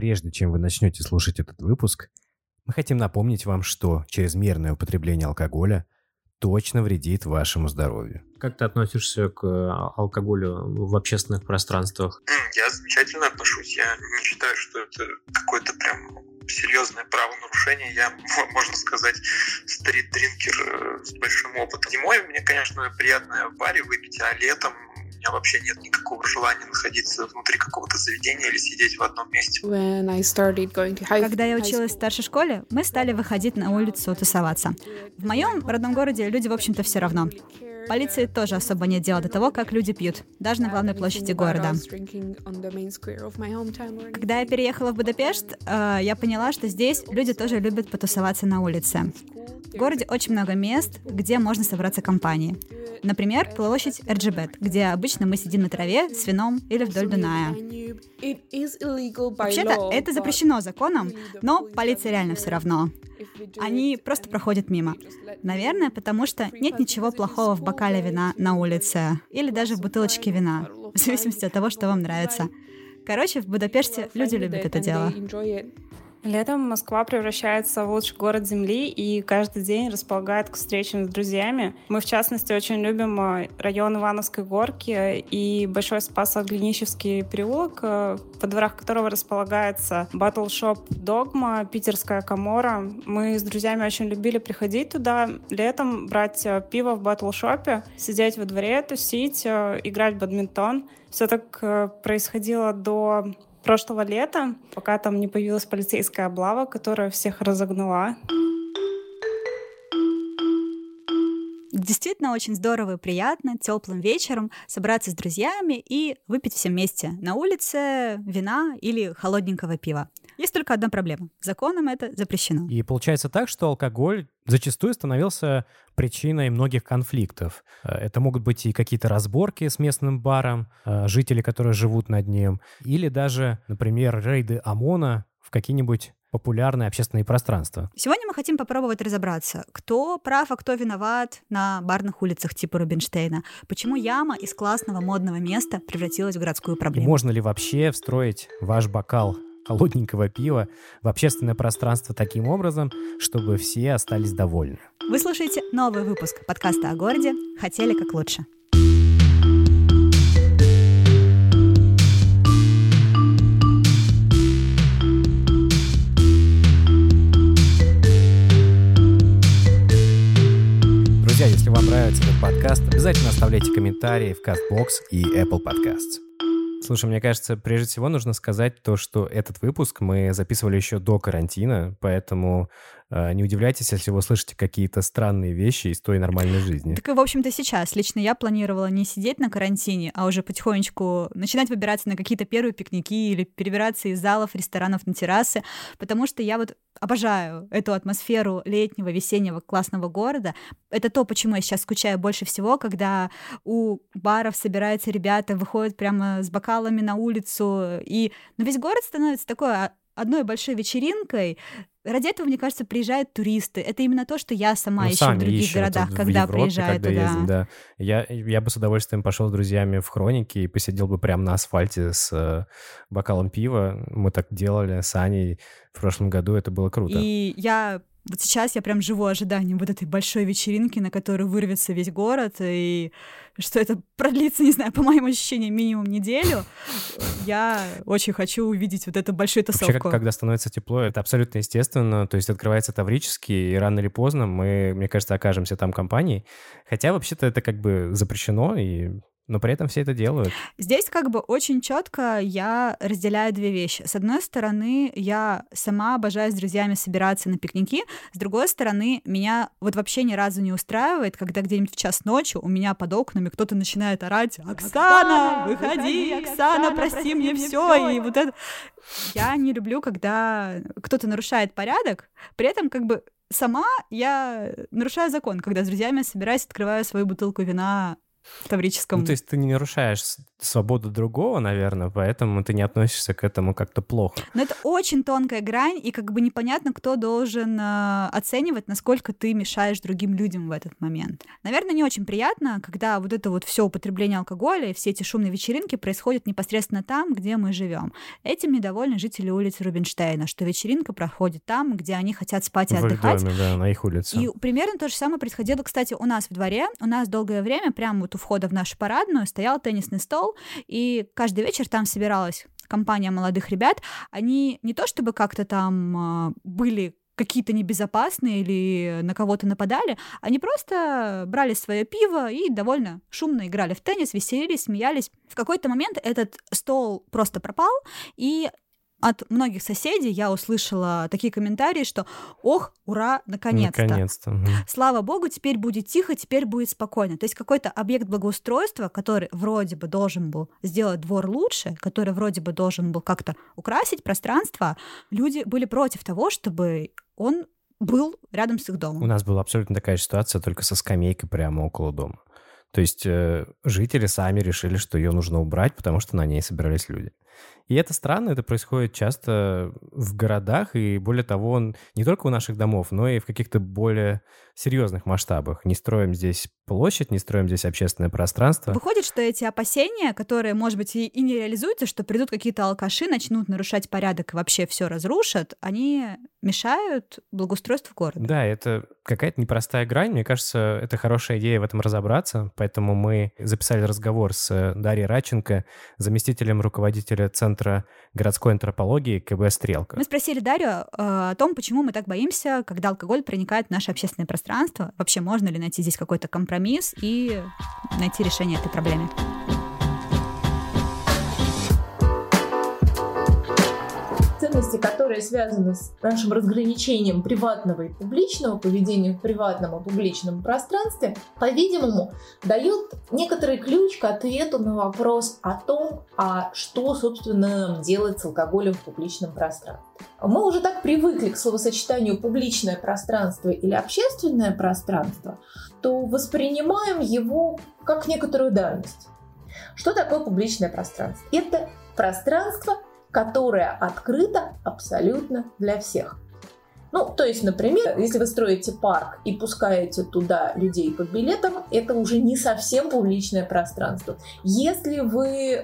прежде чем вы начнете слушать этот выпуск, мы хотим напомнить вам, что чрезмерное употребление алкоголя точно вредит вашему здоровью. Как ты относишься к а, алкоголю в общественных пространствах? Я замечательно отношусь. Я не считаю, что это какое-то прям серьезное правонарушение. Я, можно сказать, стрит-дринкер э, с большим опытом. Зимой мне, конечно, приятно в баре выпить, а летом меня вообще нет никакого желания находиться внутри какого-то заведения или сидеть в одном месте. Когда я училась в старшей школе, мы стали выходить на улицу тусоваться. В моем родном городе люди, в общем-то, все равно. Полиции тоже особо нет дела до того, как люди пьют, даже на главной площади города. Когда я переехала в Будапешт, э, я поняла, что здесь люди тоже любят потусоваться на улице. В городе очень много мест, где можно собраться компанией. Например, площадь Эрджибет, где обычно мы сидим на траве с вином или вдоль Дуная. Вообще-то это запрещено законом, но полиция реально все равно. Они просто проходят мимо. Наверное, потому что нет ничего плохого в бокале вина на улице или даже в бутылочке вина, в зависимости от того, что вам нравится. Короче, в Будапеште люди любят это дело. Летом Москва превращается в лучший город Земли и каждый день располагает к встречам с друзьями. Мы, в частности, очень любим э, район Ивановской горки и Большой Спасо-Глинищевский переулок, э, во дворах которого располагается батл-шоп «Догма», питерская комора. Мы с друзьями очень любили приходить туда летом, брать э, пиво в батл-шопе, сидеть во дворе, тусить, играть в бадминтон. Все так происходило до прошлого лета, пока там не появилась полицейская облава, которая всех разогнала. Действительно очень здорово и приятно теплым вечером собраться с друзьями и выпить все вместе на улице вина или холодненького пива. Есть только одна проблема. Законом это запрещено. И получается так, что алкоголь зачастую становился причиной многих конфликтов. Э, это могут быть и какие-то разборки с местным баром, э, жители, которые живут над ним, или даже, например, рейды ОМОНа в какие-нибудь популярные общественные пространства. Сегодня мы хотим попробовать разобраться, кто прав, а кто виноват на барных улицах типа Рубинштейна. Почему яма из классного модного места превратилась в городскую проблему. И можно ли вообще встроить ваш бокал холодненького пива в общественное пространство таким образом, чтобы все остались довольны. Вы слушаете новый выпуск подкаста о городе «Хотели как лучше». Друзья, если вам нравится этот подкаст, обязательно оставляйте комментарии в CastBox и Apple Podcasts. Слушай, мне кажется, прежде всего нужно сказать то, что этот выпуск мы записывали еще до карантина, поэтому не удивляйтесь, если вы слышите какие-то странные вещи из той нормальной жизни. Так и, в общем-то, сейчас. Лично я планировала не сидеть на карантине, а уже потихонечку начинать выбираться на какие-то первые пикники или перебираться из залов, ресторанов на террасы, потому что я вот обожаю эту атмосферу летнего, весеннего классного города. Это то, почему я сейчас скучаю больше всего, когда у баров собираются ребята, выходят прямо с бокалами на улицу, и ну, весь город становится такой а, одной большой вечеринкой. Ради этого, мне кажется, приезжают туристы. Это именно то, что я сама ну, ищу в других ищу. городах, когда Европе, приезжаю когда туда. Ездим, да. я, я бы с удовольствием пошел с друзьями в хроники и посидел бы прямо на асфальте с э, бокалом пива. Мы так делали с Аней в прошлом году, это было круто. И я вот сейчас я прям живу ожиданием вот этой большой вечеринки, на которую вырвется весь город, и что это продлится, не знаю, по моим ощущениям, минимум неделю. Я очень хочу увидеть вот эту большую тусовку. Вообще, когда становится тепло, это абсолютно естественно. То есть открывается Таврический, и рано или поздно мы, мне кажется, окажемся там компанией. Хотя вообще-то это как бы запрещено, и но при этом все это делают. Здесь как бы очень четко я разделяю две вещи. С одной стороны, я сама обожаю с друзьями собираться на пикники, с другой стороны, меня вот вообще ни разу не устраивает, когда где-нибудь в час ночи у меня под окнами кто-то начинает орать «Оксана, выходи, Оксана, прости мне все!» И вот это... Я не люблю, когда кто-то нарушает порядок, при этом как бы сама я нарушаю закон, когда с друзьями собираюсь, открываю свою бутылку вина таврическом. Ну, то есть ты не нарушаешь свободу другого, наверное, поэтому ты не относишься к этому как-то плохо. Но это очень тонкая грань, и как бы непонятно, кто должен э, оценивать, насколько ты мешаешь другим людям в этот момент. Наверное, не очень приятно, когда вот это вот все употребление алкоголя и все эти шумные вечеринки происходят непосредственно там, где мы живем. Этим недовольны жители улицы Рубинштейна, что вечеринка проходит там, где они хотят спать и в отдыхать. доме, да, на их улице. И примерно то же самое происходило, кстати, у нас в дворе. У нас долгое время прямо вот у входа в нашу парадную стоял теннисный стол, и каждый вечер там собиралась компания молодых ребят. Они не то чтобы как-то там а, были какие-то небезопасные или на кого-то нападали, они просто брали свое пиво и довольно шумно играли в теннис, веселились, смеялись. В какой-то момент этот стол просто пропал, и от многих соседей я услышала такие комментарии, что «Ох, ура, наконец-то!» Наконец-то. мгм. Слава богу, теперь будет тихо, теперь будет спокойно. То есть какой-то объект благоустройства, который вроде бы должен был сделать двор лучше, который вроде бы должен был как-то украсить пространство, люди были против того, чтобы он был рядом с их У домом. нас была абсолютно такая же ситуация, только со скамейкой прямо около дома. То есть э, жители сами решили, что ее нужно убрать, потому что на ней собирались люди. И это странно, это происходит часто в городах, и более того, он не только у наших домов, но и в каких-то более серьезных масштабах. Не строим здесь площадь, не строим здесь общественное пространство. Выходит, что эти опасения, которые, может быть, и, и не реализуются, что придут какие-то алкаши, начнут нарушать порядок и вообще все разрушат, они мешают благоустройству города. Да, это какая-то непростая грань. Мне кажется, это хорошая идея в этом разобраться. Поэтому мы записали разговор с Дарьей Раченко, заместителем руководителя Центра городской антропологии КБ «Стрелка». Мы спросили Дарью э, о том, почему мы так боимся, когда алкоголь проникает в наше общественное пространство. Вообще, можно ли найти здесь какой-то компромисс и найти решение этой проблемы? Ценности, которые связаны с нашим разграничением приватного и публичного, поведения в приватном и публичном пространстве, по-видимому, дают некоторый ключ к ответу на вопрос о том, а что, собственно, нам делать с алкоголем в публичном пространстве. Мы уже так привыкли к словосочетанию публичное пространство или общественное пространство, то воспринимаем его как некоторую данность. Что такое публичное пространство? Это пространство, которое открыто абсолютно для всех. Ну, то есть, например, если вы строите парк и пускаете туда людей по билетам, это уже не совсем публичное пространство. Если вы э,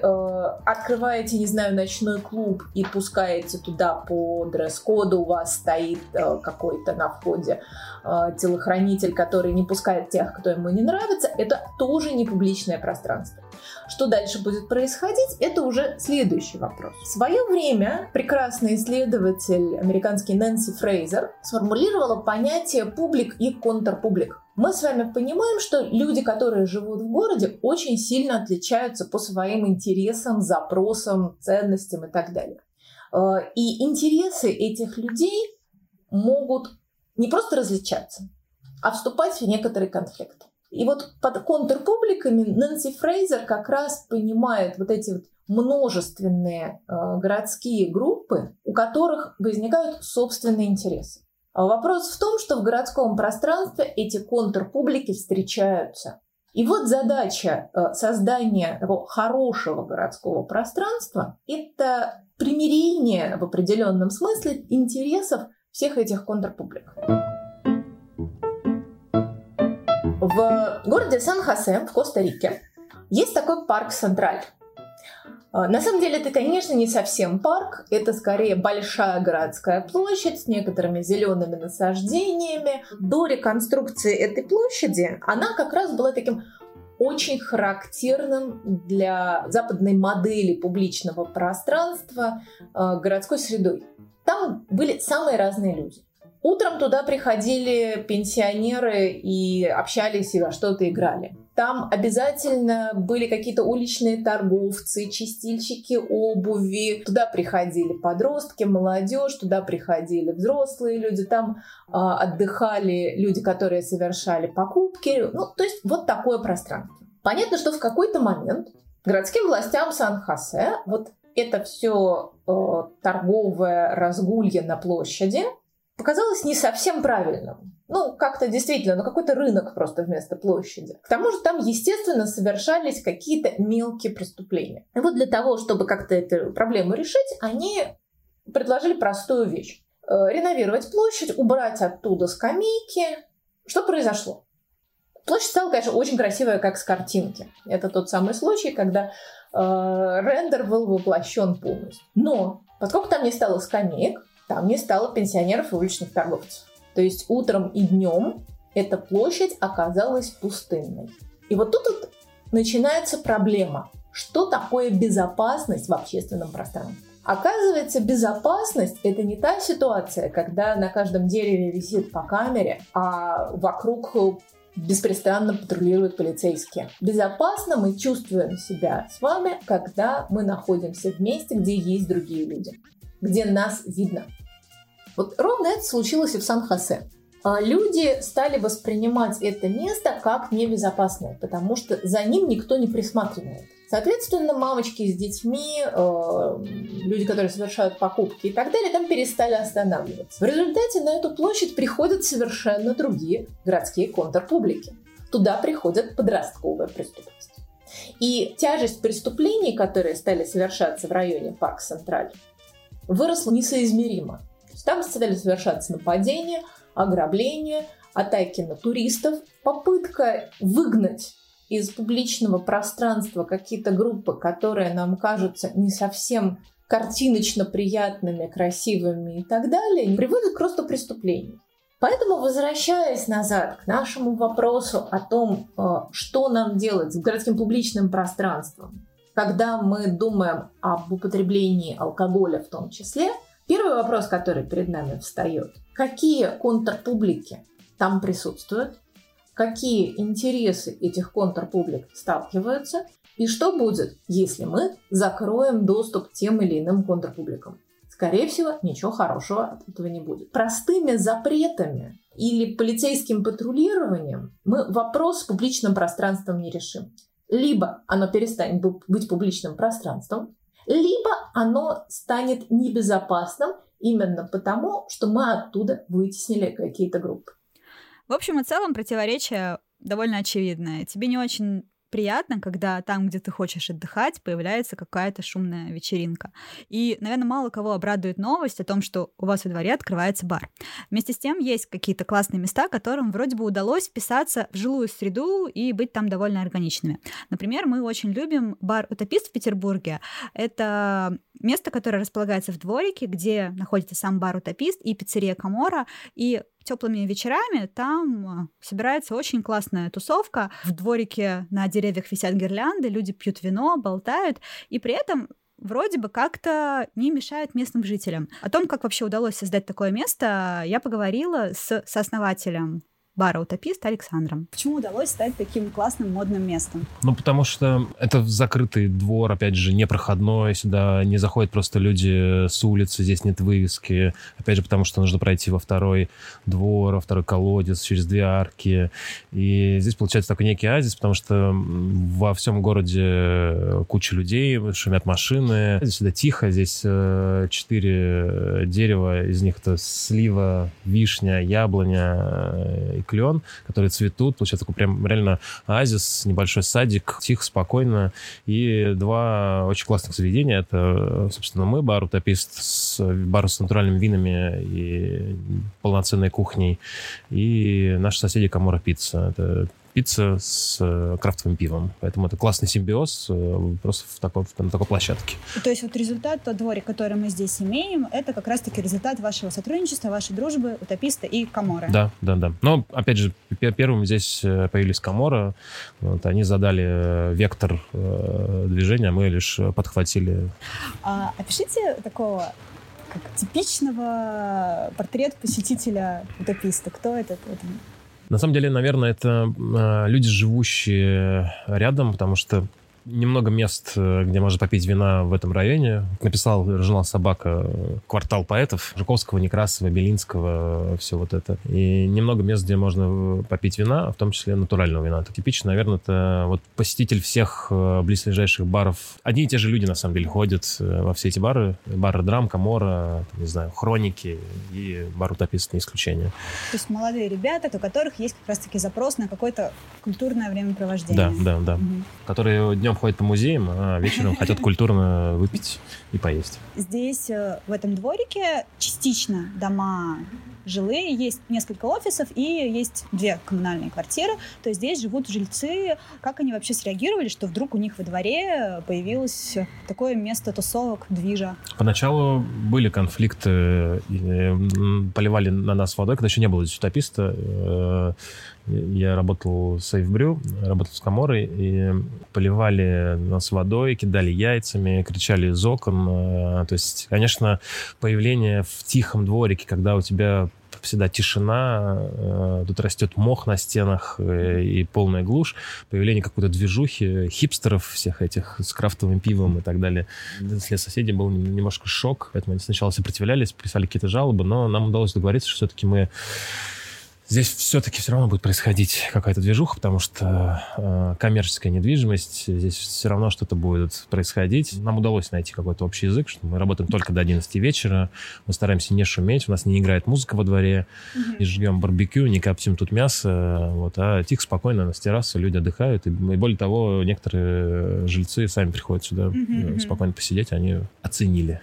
открываете, не знаю, ночной клуб и пускаете туда по дресс-коду, у вас стоит э, какой-то на входе э, телохранитель, который не пускает тех, кто ему не нравится, это тоже не публичное пространство. Что дальше будет происходить, это уже следующий вопрос. В свое время прекрасный исследователь американский Нэнси Фрейзер сформулировала понятие публик и контрпублик. Мы с вами понимаем, что люди, которые живут в городе, очень сильно отличаются по своим интересам, запросам, ценностям и так далее. Э, И интересы этих людей могут не просто различаться, а вступать в некоторый конфликт. И вот под контрпубликами Нэнси Фрейзер как раз понимает вот эти вот множественные э, городские группы, у которых возникают собственные интересы. А вопрос в том, что в городском пространстве эти контрпублики встречаются. И вот задача э, создания такого хорошего городского пространства – это примирение в определенном смысле интересов всех этих контрпублик. В городе Сан-Хосе в Коста-Рике есть такой парк Централь. А, На самом деле это, конечно, не совсем парк, это скорее большая городская площадь с некоторыми зелеными насаждениями. До реконструкции этой площади она как раз была таким очень характерным для западной модели публичного пространства э, городской средой. Там были самые разные люди. Утром туда приходили пенсионеры и общались и во что-то играли. Там обязательно были какие-то уличные торговцы, чистильщики обуви. Туда приходили подростки, молодежь, туда приходили взрослые люди. Там а, отдыхали люди, которые совершали покупки. Ну, то есть вот такое пространство. Понятно, что в какой-то момент городским властям Сан-Хосе вот это все э, торговое разгулье на площади показалось не совсем правильным. ну, как-то действительно, ну, какой-то рынок просто вместо площади. К тому же там, естественно, совершались какие-то мелкие преступления. И вот для того, чтобы как-то эту проблему решить, они предложили простую вещь. Э, реновировать площадь, убрать оттуда скамейки. Что произошло? Площадь стала, конечно, очень красивая, как с картинки. Это тот самый случай, когда э, рендер был воплощен полностью. Но поскольку там не стало скамеек, там не стало пенсионеров и уличных торговцев. То есть утром и днем эта площадь оказалась пустынной. И вот тут вот начинается проблема. Что такое безопасность в общественном пространстве? Оказывается, безопасность – это не та ситуация, когда на каждом дереве висит по камере, а вокруг беспрестанно патрулируют полицейские. Безопасно мы чувствуем себя с вами, когда мы находимся в месте, где есть другие люди, где нас видно. Вот ровно это случилось и в Сан-Хосе. А люди стали воспринимать это место как небезопасное, потому что за ним никто не присматривает. Соответственно, мамочки с детьми, э, люди, которые совершают покупки и так далее, там перестали останавливаться. В результате на эту площадь приходят совершенно другие городские контрпублики. Туда приходят подростковая преступность. И тяжесть преступлений, которые стали совершаться в районе Парк Централь, выросла несоизмеримо. Там стали совершаться нападения, ограбления, атаки на туристов, попытка выгнать из публичного пространства какие-то группы, которые нам кажутся не совсем картиночно приятными, красивыми и так далее, приводят к росту преступлений. Поэтому, возвращаясь назад к нашему вопросу о том, э, что нам делать с городским публичным пространством, когда мы думаем об употреблении алкоголя в том числе – Первый вопрос, который перед нами встает, какие контрпублики там присутствуют, какие интересы этих контрпублик сталкиваются, и что будет, если мы закроем доступ к тем или иным контрпубликам. Скорее всего, ничего хорошего от этого не будет. Простыми запретами или полицейским патрулированием мы вопрос с публичным пространством не решим. Либо оно перестанет быть публичным пространством, либо оно станет небезопасным именно потому, что мы оттуда вытеснили какие-то группы. В общем и целом противоречие довольно очевидное. Тебе не очень приятно, когда там, где ты хочешь отдыхать, появляется какая-то шумная вечеринка. И, наверное, мало кого обрадует новость о том, что у вас во дворе открывается бар. Вместе с тем есть какие-то классные места, которым вроде бы удалось вписаться в жилую среду и быть там довольно органичными. Например, мы очень любим бар «Утопист» в Петербурге. Это место, которое располагается в дворике, где находится сам бар «Утопист» и пиццерия «Камора», и теплыми вечерами там э, собирается очень классная тусовка. В дворике на деревьях висят гирлянды, люди пьют вино, болтают, и при этом вроде бы как-то не мешает местным жителям. О том, как вообще удалось создать такое место, я поговорила с сооснователем бара «Утопист» Александром. Почему удалось стать таким классным модным местом? Ну, потому что это закрытый двор, опять же, непроходной, сюда не заходят просто люди с улицы, здесь нет вывески. Опять же, потому что нужно пройти во второй двор, во второй колодец, через две арки. И здесь получается такой некий оазис, потому что во всем городе куча людей, шумят машины. Здесь сюда тихо, здесь э, четыре дерева, из них это слива, вишня, яблоня и клен, которые цветут. Получается такой прям реально оазис, небольшой садик, тихо, спокойно. И два очень классных заведения. Это, собственно, мы, бар «Утопист», с, бар с натуральными винами и полноценной кухней. И наши соседи «Камора Пицца». Это пицца с э, крафтовым пивом. Поэтому это классный симбиоз э, просто в такой, на такой площадке. То есть вот результат, тот дворик, который мы здесь имеем, это как раз-таки результат вашего сотрудничества, вашей дружбы, утописта и Камора. Да, да, да. Но, опять же, первым здесь э, появились Камора. Вот, они задали вектор движения, мы лишь подхватили. А, опишите такого как типичного портрет посетителя утописта. Кто этот? это? На самом деле, наверное, это э, люди, живущие рядом, потому что немного мест, э, где можно попить вина в этом районе. Написал журнал «Собака» квартал поэтов Жуковского, Некрасова, Белинского, все вот это. И немного мест, где можно попить вина, в том числе натурального вина. Это типично, наверное, это вот посетитель всех э, близлежащих баров. Одни и те же люди, на самом деле, ходят э, во все эти бары. Бары Драм, Камора, не знаю, Хроники и бар Утопист не исключение. То есть молодые ребята, у которых есть как раз-таки запрос на какое-то культурное времяпровождение. Да, да, да. Угу. Которые днем ходят по музеям, а вечером хотят культурно выпить и поесть. Здесь, э, в этом дворике, частично дома жилые, есть несколько офисов и есть две коммунальные квартиры. То есть здесь живут жильцы. Как они вообще среагировали, что вдруг у них во дворе появилось такое место тусовок, движа? Поначалу были конфликты, поливали на нас водой, когда еще не было здесь утописта. Я работал в Сейфбрю, работал с Каморой, и поливали нас водой, кидали яйцами, кричали из окон. Э, то есть, конечно, появление в тихом дворике, когда у тебя всегда тишина, э, тут растет мох на стенах э, и полная глушь, появление какой-то движухи, хипстеров всех этих с крафтовым пивом и так далее. Для соседей был немножко шок, поэтому они сначала сопротивлялись, писали какие-то жалобы, но нам удалось договориться, что все-таки мы Здесь все-таки все равно будет происходить какая-то движуха, потому что э, коммерческая недвижимость, здесь все равно что-то будет происходить. Нам удалось найти какой-то общий язык, что мы работаем только до 11 вечера, мы стараемся не шуметь, у нас не играет музыка во дворе, mm-hmm. не жгем барбекю, не коптим тут мясо, вот, а тихо, спокойно на террасе люди отдыхают. И, и более того, некоторые жильцы сами приходят сюда mm-hmm. спокойно посидеть, они оценили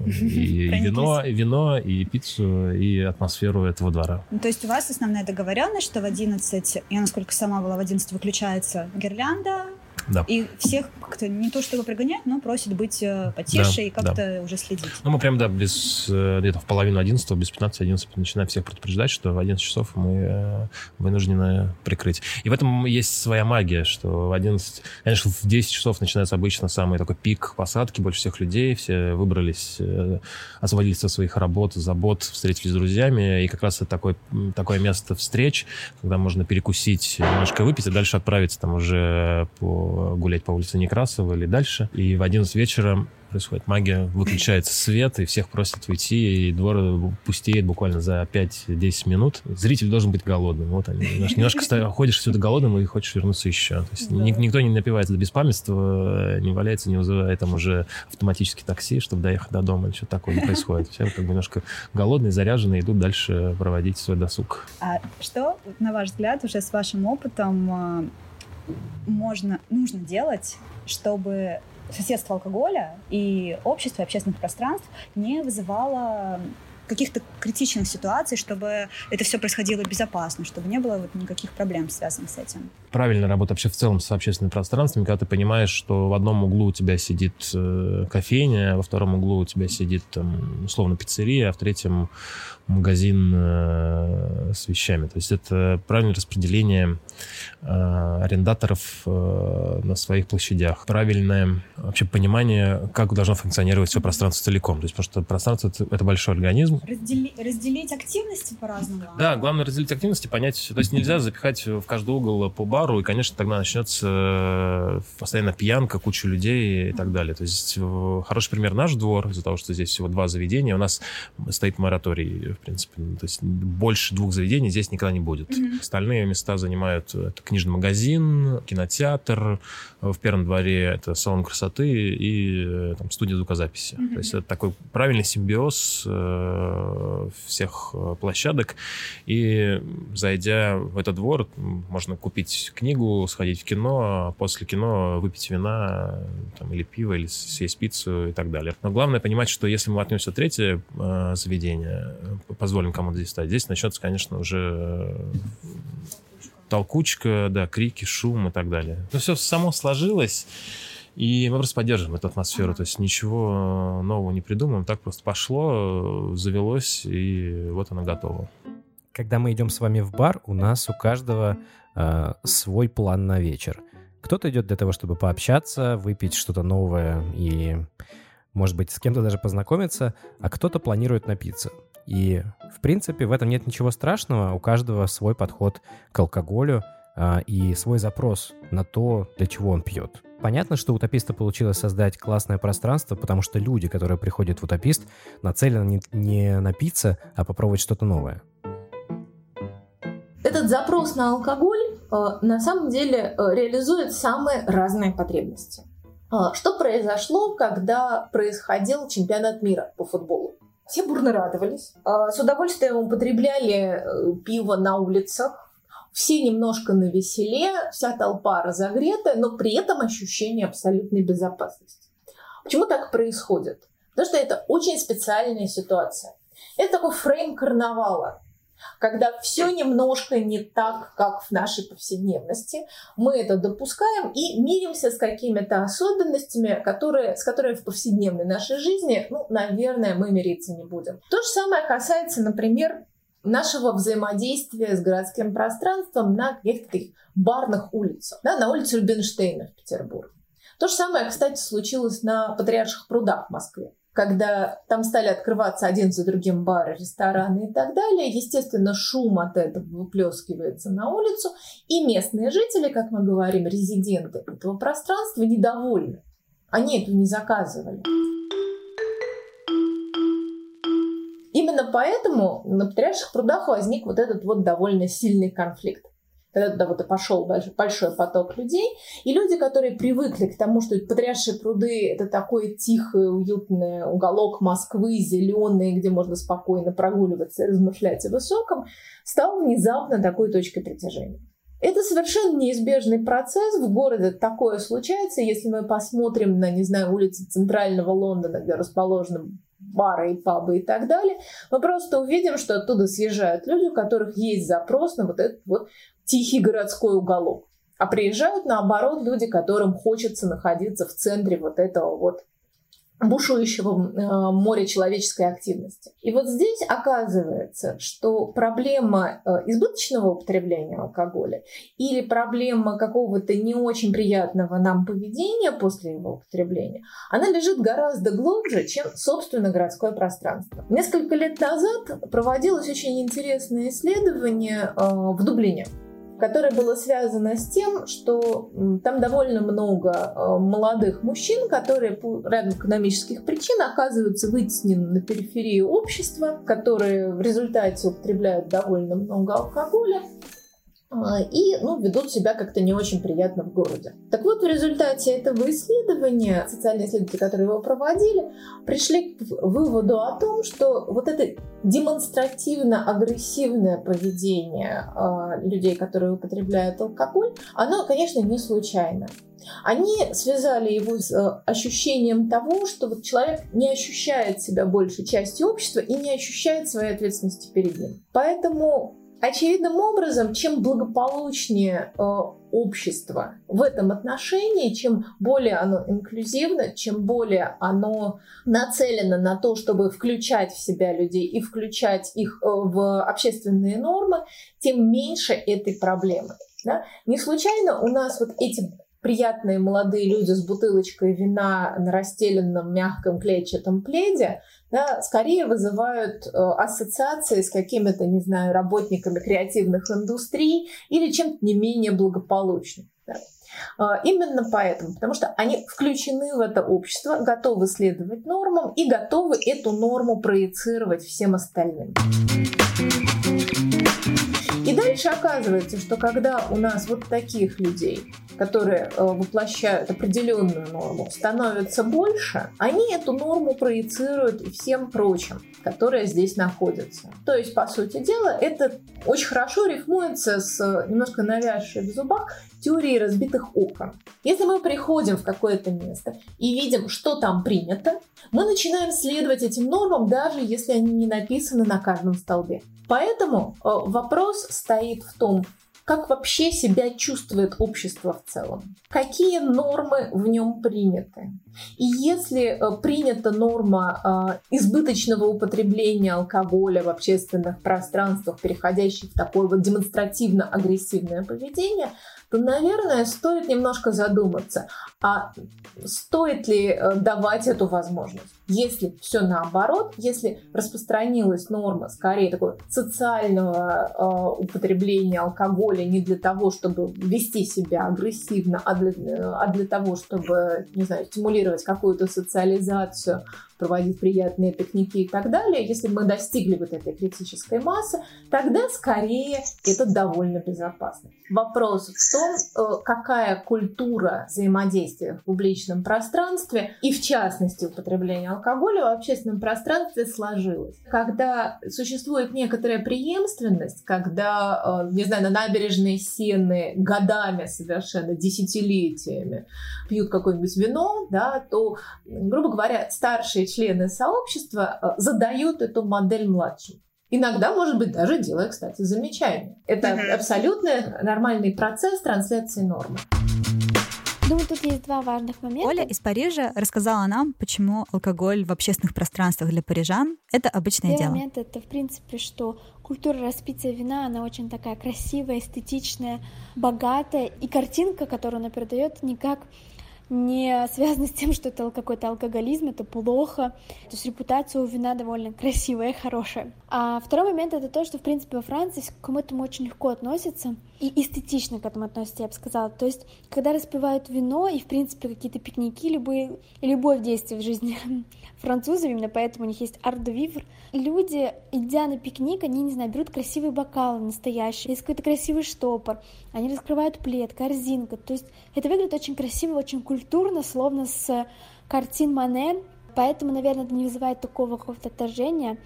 И, вино, и вино, и пиццу, и атмосферу этого двора. Ну, то есть у вас основная договоренность, что в 11, я насколько сама была, в 11 выключается гирлянда, да. И всех как-то не то чтобы прогонять, но просит быть э, потише да, и как-то да. уже следить. Ну, мы прям, да, без, э, где-то в половину 11, без 15-11 начинаем всех предупреждать, что в 11 часов мы э, вынуждены прикрыть. И в этом есть своя магия, что в 11, конечно, в 10 часов начинается обычно самый такой пик посадки, больше всех людей, все выбрались, освободились от своих работ, забот, встретились с друзьями, и как раз это такое, такое место встреч, когда можно перекусить, немножко выпить, и дальше отправиться там уже по гулять по улице Некрасова или дальше. И в 11 вечера происходит магия, выключается свет, и всех просят уйти, и двор пустеет буквально за 5-10 минут. Зритель должен быть голодным. Вот они. Немножко ходишь сюда голодным и хочешь вернуться еще. То есть да. никто не напивается до беспамятства, не валяется, не вызывает там уже автоматически такси, чтобы доехать до дома или что-то такое не происходит. Все как бы немножко голодные, заряженные, идут дальше проводить свой досуг. А что, на ваш взгляд, уже с вашим опытом а, можно, нужно делать, чтобы соседство алкоголя и общество, и общественных пространств не вызывало каких-то критичных ситуаций, чтобы это все происходило безопасно, чтобы не было вот никаких проблем, связанных с этим. Правильная работа вообще в целом с общественным пространством, когда ты понимаешь, что в одном углу у тебя сидит э, кофейня, во втором углу у тебя сидит, там, условно, пиццерия, а в третьем магазин э, с вещами. То есть это правильное распределение э, арендаторов на своих площадях. Правильное вообще понимание, как должно функционировать все пространство целиком. То есть потому что пространство это, это большой организм. Раздели, разделить активности по-разному. Да, главное разделить активности, понять. То есть нельзя запихать в каждый угол по бару, и, конечно, тогда начнется э, постоянно пьянка, куча людей и так далее. То есть э, хороший пример наш двор, из-за того, что здесь всего два заведения, у нас стоит мораторий в принципе. Ну, то есть больше двух заведений здесь никогда не будет. Mm-hmm. Остальные места занимают э, это книжный магазин, кинотеатр, в первом дворе это салон красоты и там, студия звукозаписи. Mm-hmm. То есть это такой правильный симбиоз всех площадок. И зайдя в этот двор, можно купить книгу, сходить в кино, а после кино выпить вина там, или пиво, или съесть пиццу и так далее. Но главное понимать, что если мы отнемся в третье э, заведение, позволим кому-то здесь стать, здесь начнется, конечно, уже толкучка, да, крики, шум и так далее. Но все само сложилось, и мы просто поддерживаем эту атмосферу. То есть ничего нового не придумаем, так просто пошло, завелось, и вот оно готово. Когда мы идем с вами в бар, у нас у каждого э, свой план на вечер. Кто-то идет для того, чтобы пообщаться, выпить что-то новое и, может быть, с кем-то даже познакомиться, а кто-то планирует напиться. И, в принципе, в этом нет ничего страшного. У каждого свой подход к алкоголю а, и свой запрос на то, для чего он пьет. Понятно, что утописта получилось создать классное пространство, потому что люди, которые приходят в утопист, нацелены не, не напиться, а попробовать что-то новое. Этот запрос на алкоголь э, на самом деле э, реализует самые разные потребности. Э, что произошло, когда происходил чемпионат мира по футболу? Все бурно радовались, с удовольствием употребляли пиво на улицах, все немножко на веселе, вся толпа разогретая, но при этом ощущение абсолютной безопасности. Почему так происходит? Потому что это очень специальная ситуация. Это такой фрейм карнавала, когда все немножко не так, как в нашей повседневности. Мы это допускаем и миримся с какими-то особенностями, которые, с которыми в повседневной нашей жизни, ну, наверное, мы мириться не будем. То же самое касается, например, нашего взаимодействия с городским пространством на каких-то таких барных улицах. Да, на улице Рубинштейна в Петербурге. То же самое, кстати, случилось на Патриарших прудах в Москве когда там стали открываться один за другим бары, рестораны и так далее, естественно, шум от этого выплескивается на улицу, и местные жители, как мы говорим, резиденты этого пространства, недовольны. Они этого не заказывали. Именно поэтому на Патриарших прудах возник вот этот вот довольно сильный конфликт когда туда вот пошел большой, поток людей, и люди, которые привыкли к тому, что Патриаршие пруды — это такой тихий, уютный уголок Москвы, зеленый, где можно спокойно прогуливаться и размышлять о высоком, стал внезапно такой точкой притяжения. Это совершенно неизбежный процесс. В городе такое случается. Если мы посмотрим на, не знаю, улицы центрального Лондона, где расположены бары и пабы и так далее, мы просто увидим, что оттуда съезжают люди, у которых есть запрос на вот этот вот тихий городской уголок. А приезжают, наоборот, люди, которым хочется находиться в центре вот этого вот бушующего э, моря человеческой активности. И вот здесь оказывается, что проблема э, избыточного употребления алкоголя или проблема какого-то не очень приятного нам поведения после его употребления, она лежит гораздо глубже, чем, собственно, городское пространство. Несколько лет назад проводилось очень интересное исследование э, в Дублине которое было связано с тем, что там довольно много э, молодых мужчин, которые по ряду экономических причин оказываются вытеснены на периферию общества, которые в результате употребляют довольно много алкоголя, и ну, ведут себя как-то не очень приятно в городе. Так вот, в результате этого исследования, социальные исследователи, которые его проводили, пришли к выводу о том, что вот это демонстративно-агрессивное поведение э, людей, которые употребляют алкоголь, оно, конечно, не случайно. Они связали его с э, ощущением того, что вот человек не ощущает себя большей частью общества и не ощущает своей ответственности перед ним. Поэтому Очевидным образом, чем благополучнее э, общество в этом отношении, чем более оно инклюзивно, чем более оно нацелено на то, чтобы включать в себя людей и включать их э, в общественные нормы, тем меньше этой проблемы. Да? Не случайно у нас вот эти приятные молодые люди с бутылочкой вина на расстеленном мягком клетчатом пледе да, скорее вызывают э, ассоциации с какими-то, не знаю, работниками креативных индустрий или чем-то не менее благополучным. Да. А, именно поэтому, потому что они включены в это общество, готовы следовать нормам и готовы эту норму проецировать всем остальным. И дальше оказывается, что когда у нас вот таких людей, которые э, воплощают определенную норму, становится больше, они эту норму проецируют и всем прочим, которые здесь находятся. То есть, по сути дела, это очень хорошо рифмуется с немножко навязшей в зубах теорией разбитых окон. Если мы приходим в какое-то место и видим, что там принято, мы начинаем следовать этим нормам, даже если они не написаны на каждом столбе. Поэтому э, вопрос стоит в том, как вообще себя чувствует общество в целом, какие нормы в нем приняты. И если э, принята норма э, избыточного употребления алкоголя в общественных пространствах, переходящих в такое вот демонстративно-агрессивное поведение, то, наверное, стоит немножко задуматься, а стоит ли э, давать эту возможность? Если все наоборот, если распространилась норма скорее такого социального э, употребления алкоголя не для того, чтобы вести себя агрессивно, а для, а для того, чтобы, не знаю, стимулировать какую-то социализацию, проводить приятные пикники и так далее, если мы достигли вот этой критической массы, тогда скорее это довольно безопасно. Вопрос в том, э, какая культура взаимодействия в публичном пространстве и в частности употребления алкоголя в общественном пространстве сложилась. Когда существует некоторая преемственность, когда, э, не знаю, на набережной Сены годами совершенно, десятилетиями пьют какое-нибудь вино, да, то, грубо говоря, старшие члены сообщества э, задают эту модель младшим. Иногда, может быть, даже делая, кстати, замечания. Это mm-hmm. абсолютно нормальный процесс трансляции нормы. Думаю, тут есть два важных момента. Оля из Парижа рассказала нам, почему алкоголь в общественных пространствах для парижан — это обычное Первый дело. момент — это, в принципе, что культура распития вина, она очень такая красивая, эстетичная, богатая, и картинка, которую она передает, никак не связано с тем, что это какой-то алкоголизм, это плохо. То есть репутация у вина довольно красивая, хорошая. А второй момент это то, что, в принципе, во Франции к этому очень легко относятся и эстетично к этому относятся, я бы сказала. То есть, когда распивают вино и, в принципе, какие-то пикники, любые, любое действие в жизни французов, именно поэтому у них есть арт-де-вивр, люди, идя на пикник, они, не знаю, берут красивые бокалы настоящие, есть какой-то красивый штопор, они раскрывают плед, корзинка, то есть это выглядит очень красиво, очень культурно, словно с картин Мане, поэтому, наверное, это не вызывает такого какого-то отторжения.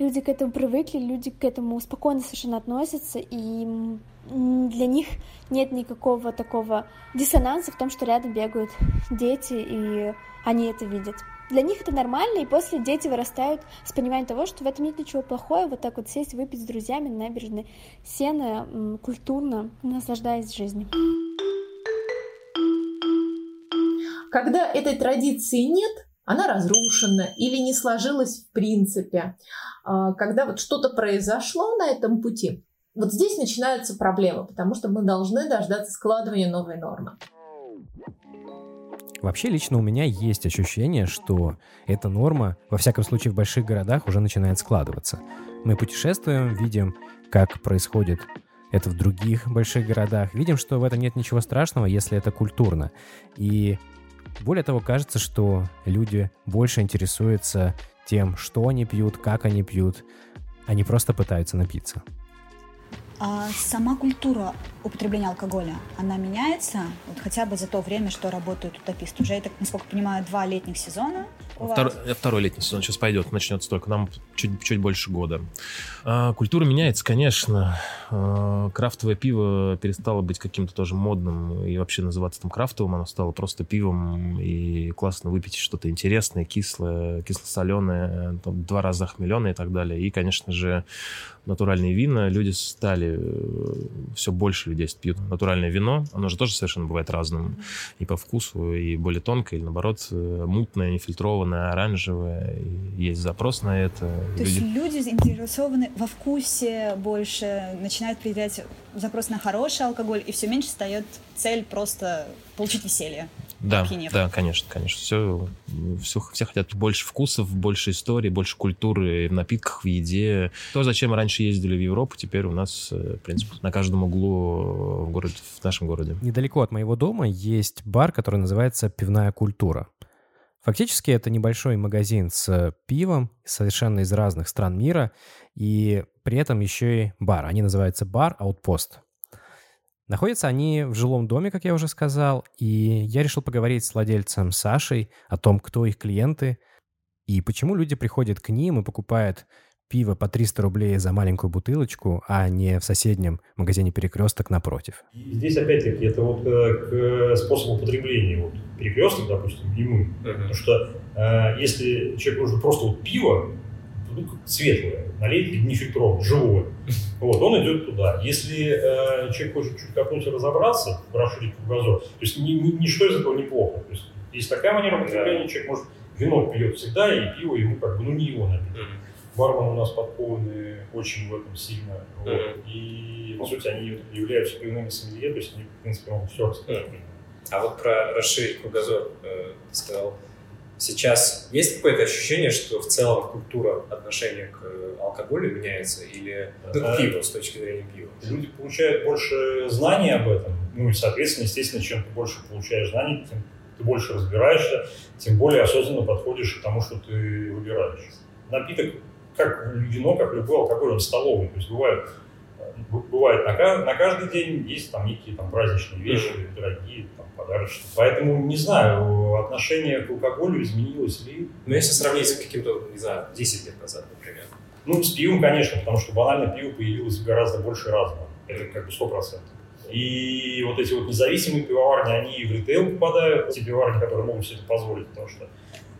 Люди к этому привыкли, люди к этому спокойно совершенно относятся, и для них нет никакого такого диссонанса в том, что рядом бегают дети, и они это видят. Для них это нормально, и после дети вырастают с пониманием того, что в этом нет ничего плохого, вот так вот сесть, выпить с друзьями на набережной сено, культурно, наслаждаясь жизнью. Когда этой традиции нет, она разрушена или не сложилась в принципе. А, когда вот что-то произошло на этом пути, вот здесь начинаются проблемы, потому что мы должны дождаться складывания новой нормы. Вообще, лично у меня есть ощущение, что эта норма, во всяком случае в больших городах, уже начинает складываться. Мы путешествуем, видим, как происходит это в других больших городах, видим, что в этом нет ничего страшного, если это культурно. И более того, кажется, что люди больше интересуются тем, что они пьют, как они пьют, они просто пытаются напиться. А сама культура употребления алкоголя, она меняется вот хотя бы за то время, что работает утопист? Уже, я так, насколько понимаю, два летних сезона Втор, второй летний сезон сейчас пойдет, начнется только. Нам чуть, чуть больше года. А, культура меняется, конечно. А, крафтовое пиво перестало быть каким-то тоже модным и вообще называться там крафтовым. Оно стало просто пивом. И классно выпить что-то интересное, кислое, кисло-соленое, там, два раза хмеленое и так далее. И, конечно же, натуральные вина. Люди стали... Э, Все больше людей пьют натуральное вино. Оно же тоже совершенно бывает разным. И по вкусу, и более тонкое, или наоборот, э, мутное, нефильтрованное оранжевое, есть запрос на это. То люди... есть люди заинтересованы во вкусе больше, начинают проявлять запрос на хороший алкоголь, и все меньше встает цель просто получить веселье. Да, да, конечно, конечно. Все, все, все хотят больше вкусов, больше истории, больше культуры в напитках, в еде. То, зачем мы раньше ездили в Европу, теперь у нас, э, в принципе, на каждом углу в, городе, в нашем городе. Недалеко от моего дома есть бар, который называется «Пивная культура». Фактически это небольшой магазин с пивом, совершенно из разных стран мира, и при этом еще и бар. Они называются бар Outpost. Находятся они в жилом доме, как я уже сказал, и я решил поговорить с владельцем Сашей о том, кто их клиенты и почему люди приходят к ним и покупают пиво по 300 рублей за маленькую бутылочку, а не в соседнем магазине «Перекресток» напротив. Здесь, опять-таки, это вот э, к способу употребления. Вот «Перекресток», допустим, и мы. Uh-huh. Потому что э, если человек нужно просто вот пиво, ну, светлое, налить нефильтрованное, живое, вот, он идет туда. Если э, человек хочет чуть копнуть разобраться, расширить кругозор, то есть ни, ни, ничто из этого неплохо. То есть есть такая манера употребления, человек может вино пьет всегда, и пиво ему как бы, ну, не его напиток. бармены у нас подкованы очень в этом сильно. Вот. И, по сути, они являются пивными сомелье, то есть они, в принципе, могут все рассказать. А вот про расширить кругозор э, ты сказал. Сейчас есть какое-то ощущение, что в целом культура отношения к э, алкоголю меняется или Да. к пиву с точки зрения пива? Люди получают больше знаний об этом, ну и, соответственно, естественно, чем ты больше получаешь знаний, тем ты больше разбираешься, тем более осознанно подходишь к тому, что ты выбираешь. Напиток, как вино, как любой алкоголь, он столовый, то есть бывает, э, б- бывает на, на каждый день есть там некие там праздничные вещи, дорогие, там, подарочные. Поэтому, не знаю, отношение к алкоголю изменилось ли. Ну, если сравнить с каким-то, не знаю, 10 лет назад, например. Ну, с пивом, конечно, потому что банально пиво появилось гораздо больше разного. Это как бы 100%. И вот эти вот независимые пивоварни, они и в ритейл попадают, те пивоварни, которые могут себе это позволить, потому что э,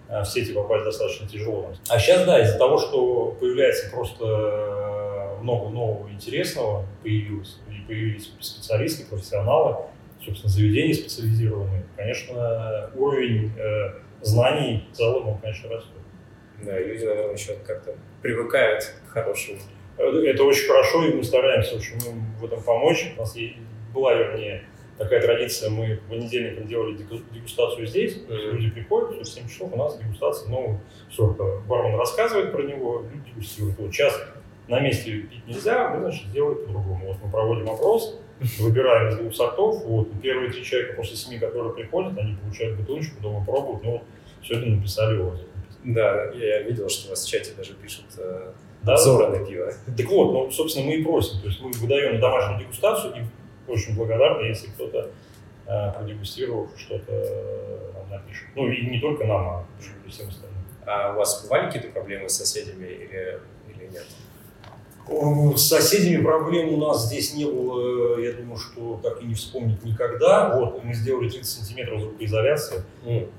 в сети попасть достаточно тяжело. А сейчас, да, из-за того, что появляется просто э, много нового интересного появилось, и появились специалисты, профессионалы, собственно, заведения специализированные, конечно, уровень э, знаний в целом, он, конечно, растет. Да, люди, наверное, еще как-то привыкают к хорошему. Это очень хорошо, и мы стараемся очень им в этом помочь. У нас была, вернее, такая традиция, мы по понедельникам делали дегу- дегустацию здесь, Мгм. люди приходят, в 7 часов у нас дегустация нового сорта. Бармен рассказывает про него, люди дегустируют. Вот сейчас на месте пить нельзя, мы, значит, сделаем по-другому. Вот мы проводим опрос, выбираем из двух сортов, вот, первые три человека после семи, которые приходят, они получают бутылочку, дома пробуют, ну, сегодня написали отзыв. Да, я видел, что у вас в чате даже пишут э, Да, обзоры на пиво. Так вот, ну, собственно, мы и просим. То есть мы выдаем домашнюю дегустацию и очень благодарны, если кто-то, э, продегустировав, что-то э, нам напишет. Ну, и не только нам, а и всем остальным. А у вас бывали какие-то проблемы с соседями или, или нет? С соседями проблем у нас здесь не было, я думаю, что так и не вспомнить никогда. Вот, мы сделали 30 сантиметров звукоизоляции.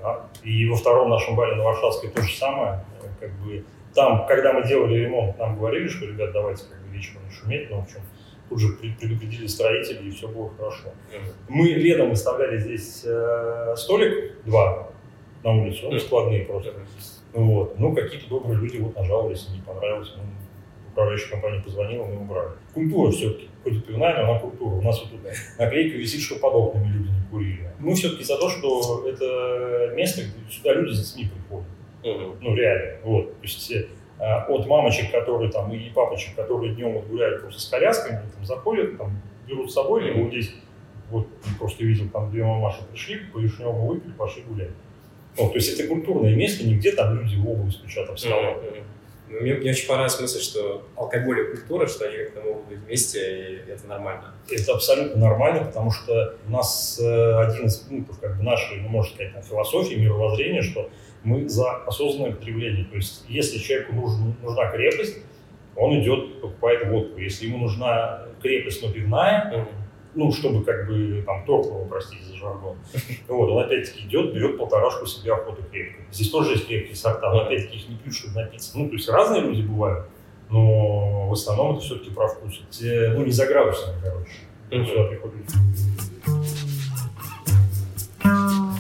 Да. И во втором нашем баре на Варшавской то же самое. Как бы, там, когда мы делали ремонт, нам говорили, что, ребят, давайте как бы, вечером не шуметь, но, в общем, тут же пред- предупредили строителей, и все было хорошо. Мы летом выставляли здесь э, столик, два, на улицу, ну, складные просто. Вот. Ну, какие-то добрые люди вот нажаловались, не понравилось. Ну, управляющая компания позвонила, мы убрали. Культура все-таки, хоть и пивная, но она культура. У нас вот тут наклейка висит, что под окнами люди не курили. Мы все-таки за то, что это место, где сюда люди с детьми приходят. Ну, реально. Вот. То есть э, от мамочек, которые там, и папочек, которые днем вот гуляют просто с колясками, там заходят, там, берут с собой, либо вот здесь, вот, просто видел, там две мамаши пришли, по вишневому выпили, пошли гулять. Ну, то есть это культурное место, нигде там люди в обуви стучат об стола. Ну, Мне, мне очень понравилась мысль, что алкоголь и культура, что они как-то могут быть вместе, и это нормально. Это абсолютно нормально, потому что у нас э, один из пунктов как бы нашей, ну, можно сказать, там, философии, мировоззрения, что мы за осознанное потребление. То есть, если человеку нужен, нужна крепость, он идет, покупает водку. Если ему нужна крепость, но пивная, ну, чтобы как бы там торкнуло, простите за жаргон, вот, он опять-таки идет, берет полторашку себе охоту крепкой. Здесь тоже есть крепкие сорта, но опять-таки их не пьют, чтобы напиться. Ну, то есть разные люди бывают, но в основном это все-таки про вкус. Те, ну, не за градусами, короче. Сюда приходят.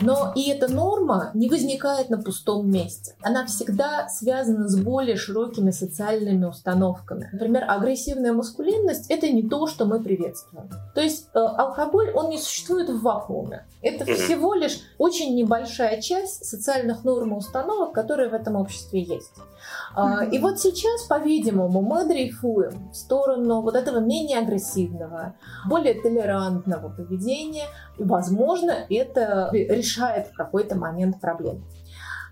Но и эта норма не возникает на пустом месте. Она всегда связана с более широкими социальными установками. Например, агрессивная маскулинность — это не то, что мы приветствуем. То есть э, алкоголь, он не существует в вакууме. Это всего лишь очень небольшая часть социальных норм и установок, которые в этом обществе есть. А, И вот сейчас, по-видимому, мы дрейфуем в сторону вот этого менее агрессивного, более толерантного поведения. И, возможно, это решает в какой-то момент проблему.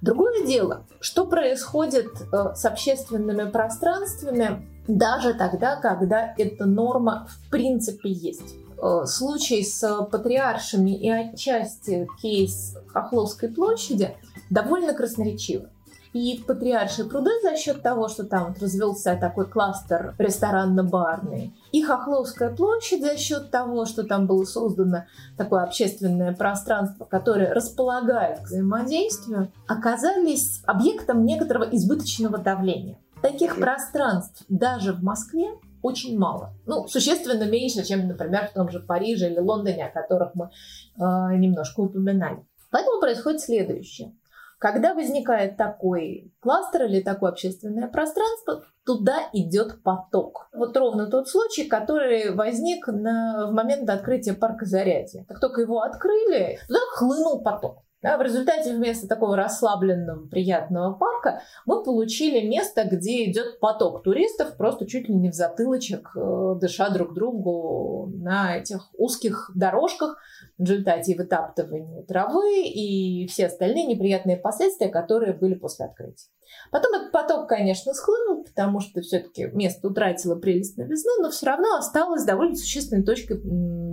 Другое дело, что происходит э, с общественными пространствами даже тогда, когда эта норма в принципе есть. Э, Случай с патриаршами и отчасти кейс Хохловской площади довольно красноречивый. И патриаршие пруды за счет того, что там вот развелся такой кластер ресторанно-барный, и Хохловская площадь за счет того, что там было создано такое общественное пространство, которое располагает к взаимодействию, оказались объектом некоторого избыточного давления. Таких пространств даже в Москве очень мало. Ну, существенно меньше, чем, например, в том же Париже или Лондоне, о которых мы э, немножко упоминали. Поэтому происходит следующее Когда возникает такой кластер или такое общественное пространство, туда идет поток. Вот ровно тот случай, который возник на, в момент открытия парка Зарядье. Как только его открыли, туда хлынул поток. Да, в результате вместо такого расслабленного, приятного парка мы получили место, где идет поток туристов, просто чуть ли не в затылочек, э, дыша друг другу на этих узких дорожках, в результате и вытаптывания травы и все остальные неприятные последствия, которые были после открытия. Потом этот поток, конечно, схлынул, потому что все-таки место утратило прелесть новизны, но все равно осталось довольно существенной точкой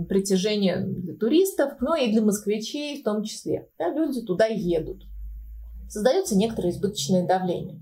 притяжения для туристов, но и для москвичей в том числе. Да, люди туда едут. Создается некоторое избыточное давление.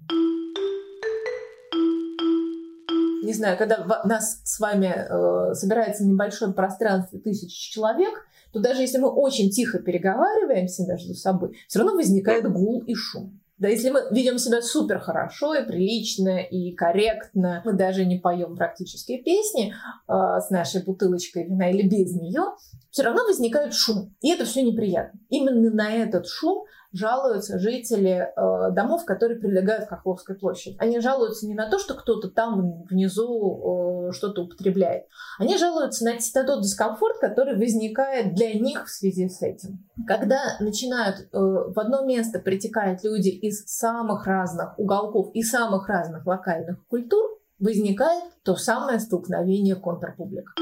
Не знаю, когда нас с вами э, собирается небольшое пространство тысяч человек, то даже если мы очень тихо переговариваемся между собой, все равно возникает гул и шум. Да, если мы ведем себя супер хорошо и прилично и корректно, мы даже не поем практически песни э, с нашей бутылочкой вина или без нее, все равно возникает шум. И это все неприятно. Именно на этот шум жалуются жители э, домов, которые прилегают к Хохловской площади. Они жалуются не на то, что кто-то там внизу э, что-то употребляет. Они жалуются на тот дискомфорт, который возникает для них в связи с этим. Когда начинают э, в одно место притекают люди из самых разных уголков и самых разных локальных культур, возникает то самое столкновение контрпублик.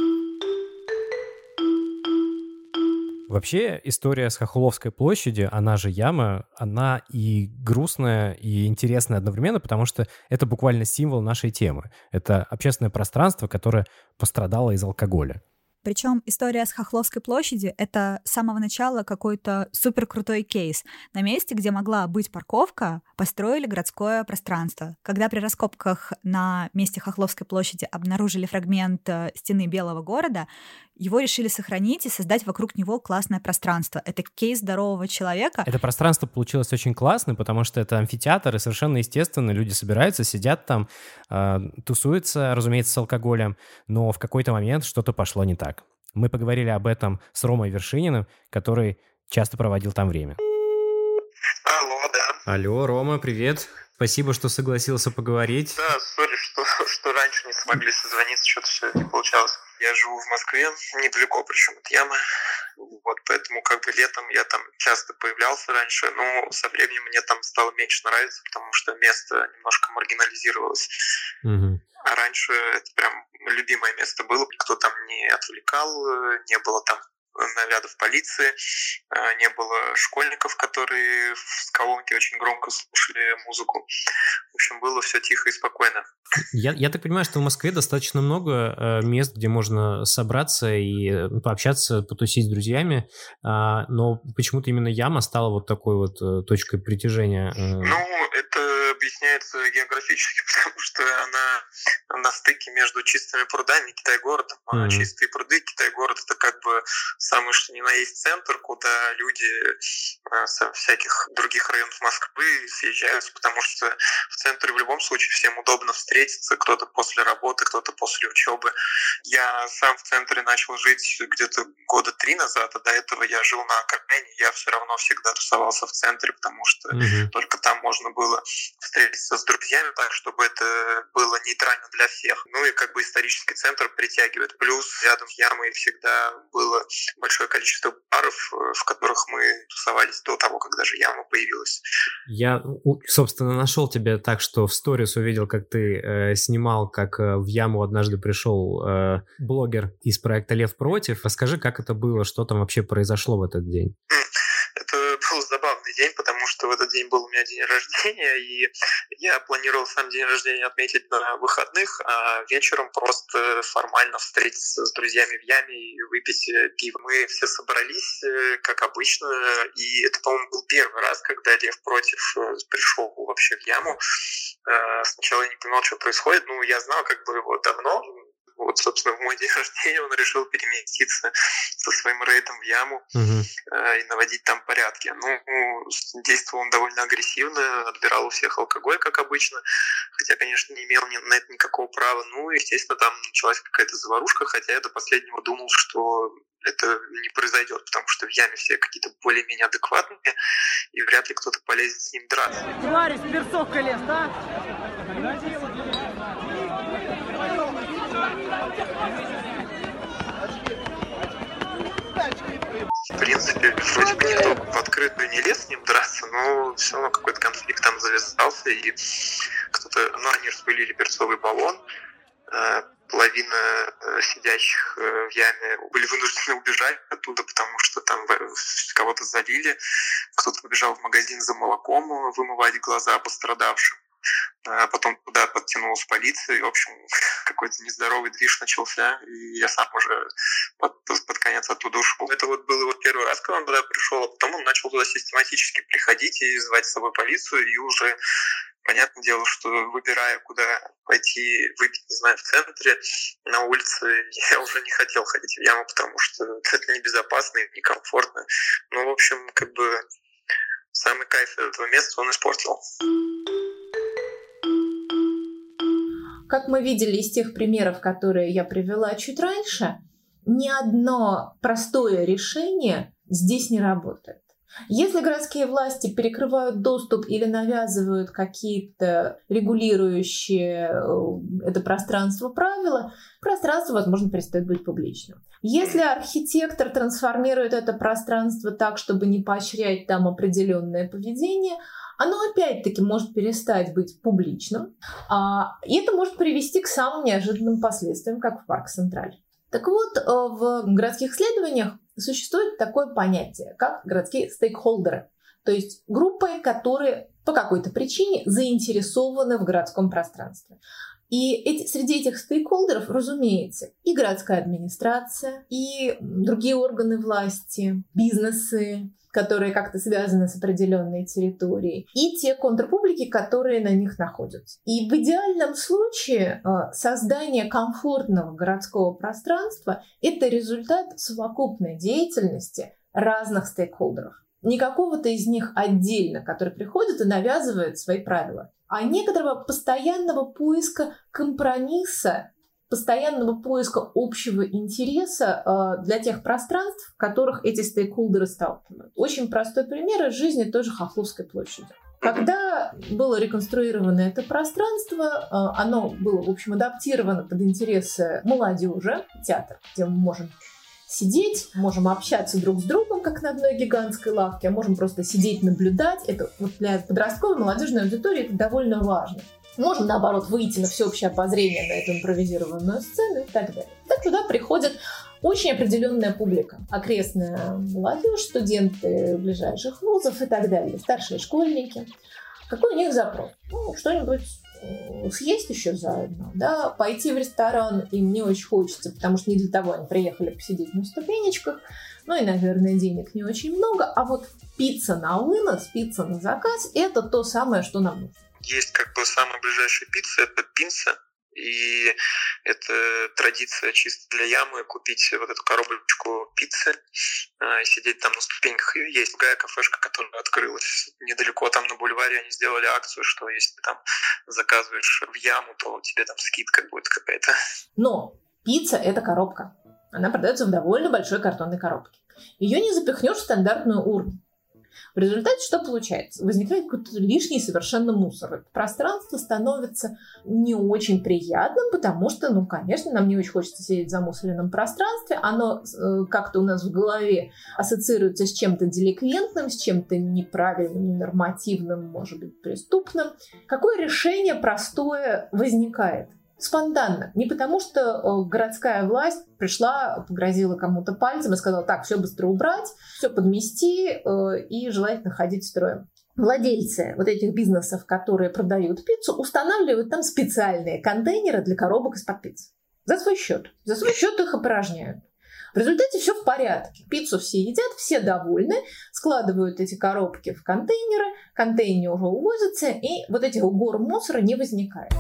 Вообще, история с Хохловской площади, она же яма, она и грустная, и интересная одновременно, потому что это буквально символ нашей темы. Это общественное пространство, которое пострадало из алкоголя. Причем история с Хохловской площади — это с самого начала какой-то супер крутой кейс. На месте, где могла быть парковка, построили городское пространство. Когда при раскопках на месте Хохловской площади обнаружили фрагмент э, стены Белого города, его решили сохранить и создать вокруг него классное пространство. Это кейс здорового человека. Это пространство получилось очень классным, потому что это амфитеатр, и совершенно естественно люди собираются, сидят там, э, тусуются, разумеется, с алкоголем, но в какой-то момент что-то пошло не так. Мы поговорили об этом с Ромой Вершининым, который часто проводил там время. Алло, да. Алло, Рома, привет. Спасибо, что согласился поговорить. Да, сори, что, что раньше не смогли созвониться, что-то все не получалось. Я живу в Москве, недалеко причем от Ямы. Вот, поэтому как бы летом я там часто появлялся раньше, но со временем мне там стало меньше нравиться, потому что место немножко маргинализировалось. Угу. А раньше это прям любимое место было, никто там не отвлекал, не было там нарядов полиции, а, не было школьников, которые в колонке очень громко слушали музыку. В общем, было все тихо и спокойно. Я, я так понимаю, что в Москве достаточно много э, мест, где можно собраться и э, пообщаться, потусить с друзьями, э, но почему-то именно Яма стала вот такой вот э, точкой притяжения. Ну, это объясняется географически, потому что она на стыке между чистыми прудами и Китай-городом. А mm-hmm. чистые пруды, Китай-город — это как бы самый что ни на есть центр, куда люди э, со всяких других районов Москвы съезжаются, потому что в центре в любом случае всем удобно встретиться, кто-то после работы, кто-то после учебы. Я сам в центре начал жить где-то года три назад, а до этого я жил на окраине, я все равно всегда тусовался в центре, потому что mm-hmm. только там можно было встретиться с друзьями так, чтобы это было нейтрально для всех. Ну и как бы исторический центр притягивает. Плюс рядом с Ямой всегда было большое количество баров, э, в которых мы тусовались до того, как даже Яма появилась. Я, собственно, нашел тебя так, что в сторис увидел, как ты э, снимал, как э, в Яму однажды пришел э, блогер из проекта «Лев против». Расскажи, как это было, что там вообще произошло в этот день? Забавный день, потому что в этот день был у меня день рождения, и я планировал сам день рождения отметить на выходных, а вечером просто формально встретиться с друзьями в яме и выпить э, пиво. Мы все собрались, э, как обычно, и это, по-моему, был первый раз, когда Лев против э, пришел вообще в яму. Сначала я не понимал, что происходит, ну, я знал как бы его давно, вот, собственно, в мой день рождения он решил переместиться со своим рейдом в яму угу. э, и наводить там порядки. Ну, действовал он довольно агрессивно, отбирал у всех алкоголь, как обычно, хотя, конечно, не имел ни, на это никакого права. Ну, естественно, там началась какая-то заварушка, хотя я до последнего думал, что это не произойдет, потому что в яме все какие-то более-менее адекватные, и вряд ли кто-то полезет с ним драться. Тварь из перцовка лес, да? В принципе, вроде бы никто в открытую не лез с ним драться, но все равно какой-то конфликт там завязался, и кто-то, ну, они распылили перцовый баллон, э, половина э, сидящих э, в яме были вынуждены убежать оттуда, потому что там кого-то залили, кто-то побежал в магазин за молоком вымывать глаза пострадавшим. А потом туда подтянулась полиция, и, в общем, какой-то нездоровый движ начался, и я сам уже под, под конец оттуда ушел. Это вот был его первый раз, когда он туда пришел, а потом он начал туда систематически приходить и звать с собой полицию, и уже Понятное дело, что выбирая, куда пойти выпить, не знаю, в центре, на улице, я уже не хотел ходить в яму, потому что это небезопасно и некомфортно. Ну, в общем, как бы самый кайф этого места он испортил. Как мы видели из тех примеров, которые я привела чуть раньше, ни одно простое решение здесь не работает. Если городские власти перекрывают доступ или навязывают какие-то регулирующие э, это пространство правила, пространство, возможно, перестает быть публичным. Если архитектор трансформирует это пространство так, чтобы не поощрять там определенное поведение, оно опять-таки может перестать быть публичным, а, и это может привести к самым неожиданным последствиям, как в Парк Централь. Так вот, э, в городских исследованиях существует такое понятие, как городские стейкхолдеры, то есть группы, которые по какой-то причине заинтересованы в городском пространстве. И эти, среди этих стейкхолдеров, разумеется, и городская администрация, и другие органы власти, бизнесы, которые как-то связаны с определенной территорией, и те контрпублики, которые на них находятся. И в идеальном случае э, создание комфортного городского пространства – это результат совокупной деятельности разных стейкхолдеров. Не какого-то из них отдельно, который приходит и навязывает свои правила, а некоторого постоянного поиска компромисса постоянного поиска общего интереса э, для тех пространств, в которых эти стейкхолдеры сталкивают. Очень простой пример из жизни той же Хохловской площади. Когда было реконструировано это пространство, э, оно было, в общем, адаптировано под интересы молодежи, театр, где мы можем сидеть, можем общаться друг с другом, как на одной гигантской лавке, а можем просто сидеть, наблюдать. Это вот для подростковой молодежной аудитории это довольно важно. Можем, наоборот, выйти на всеобщее обозрение на эту импровизированную сцену и так далее. Так туда приходит очень определенная публика. Окрестная молодежь, студенты ближайших вузов и так далее, старшие школьники. Какой у них запрос? Ну, что-нибудь съесть еще заодно, да, пойти в ресторан им не очень хочется, потому что не для того они приехали посидеть на ступенечках, ну и, наверное, денег не очень много, а вот пицца на вынос, пицца на заказ – это то самое, что нам нужно. Есть как бы самая ближайшая пицца, это пинца, и это традиция чисто для ямы купить вот эту коробочку пиццы, а, сидеть там на ступеньках. Есть другая кафешка, которая открылась недалеко там на бульваре. Они сделали акцию, что если ты там заказываешь в яму, то тебе там скидка будет какая-то. Но пицца — это коробка. Она продается в довольно большой картонной коробке. Ее не запихнешь в стандартную урну. В результате что получается? Возникает какой-то лишний совершенно мусор. Это пространство становится не очень приятным, потому что, ну, конечно, нам не очень хочется сидеть в замусоренном пространстве. Оно э, как-то у нас в голове ассоциируется с чем-то деликвентным, с чем-то неправильным, ненормативным, может быть, преступным. Какое решение простое возникает? Спонтанно. Не потому, что э, городская власть пришла, погрозила кому-то пальцем и сказала, так, все быстро убрать, все подмести э, и желательно ходить строем. Владельцы вот этих бизнесов, которые продают пиццу, устанавливают там специальные контейнеры для коробок из-под пиццы. За свой счет. За свой счет их опорожняют. В результате все в порядке. Пиццу все едят, все довольны, складывают эти коробки в контейнеры, контейнеры уже увозятся, и вот этих гор мусора не возникает.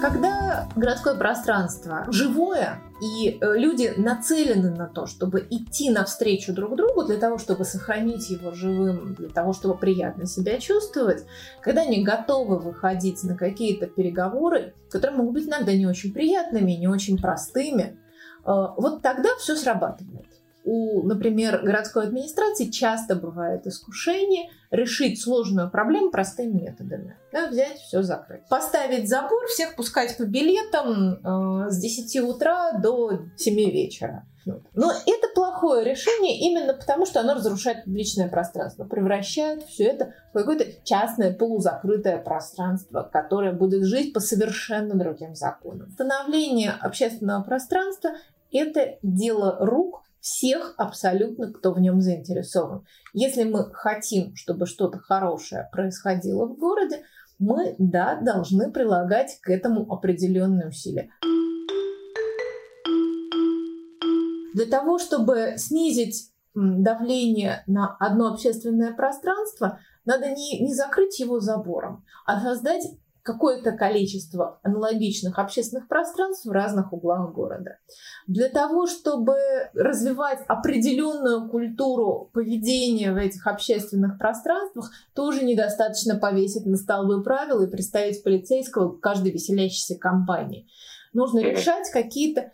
Когда городское пространство живое, и э, люди нацелены на то, чтобы идти навстречу друг другу для того, чтобы сохранить его живым, для того, чтобы приятно себя чувствовать, когда они готовы выходить на какие-то переговоры, которые могут быть иногда не очень приятными, не очень простыми, э, вот тогда все срабатывает у, например, городской администрации часто бывает искушение решить сложную проблему простыми методами. Да, взять, все закрыть. Поставить забор, всех пускать по билетам э, с 10 утра до 7 вечера. Но это плохое решение именно потому, что оно разрушает публичное пространство, превращает все это в какое-то частное полузакрытое пространство, которое будет жить по совершенно другим законам. Становление общественного пространства – это дело рук всех абсолютно, кто в нем заинтересован. Если мы хотим, чтобы что-то хорошее происходило в городе, мы, да, должны прилагать к этому определенные усилия. Для того, чтобы снизить давление на одно общественное пространство, надо не, не закрыть его забором, а создать какое-то количество аналогичных общественных пространств в разных углах города. Для того, чтобы развивать определенную культуру поведения в этих общественных пространствах, тоже недостаточно повесить на столбы правила и представить полицейского к каждой веселящейся компании. Нужно решать какие-то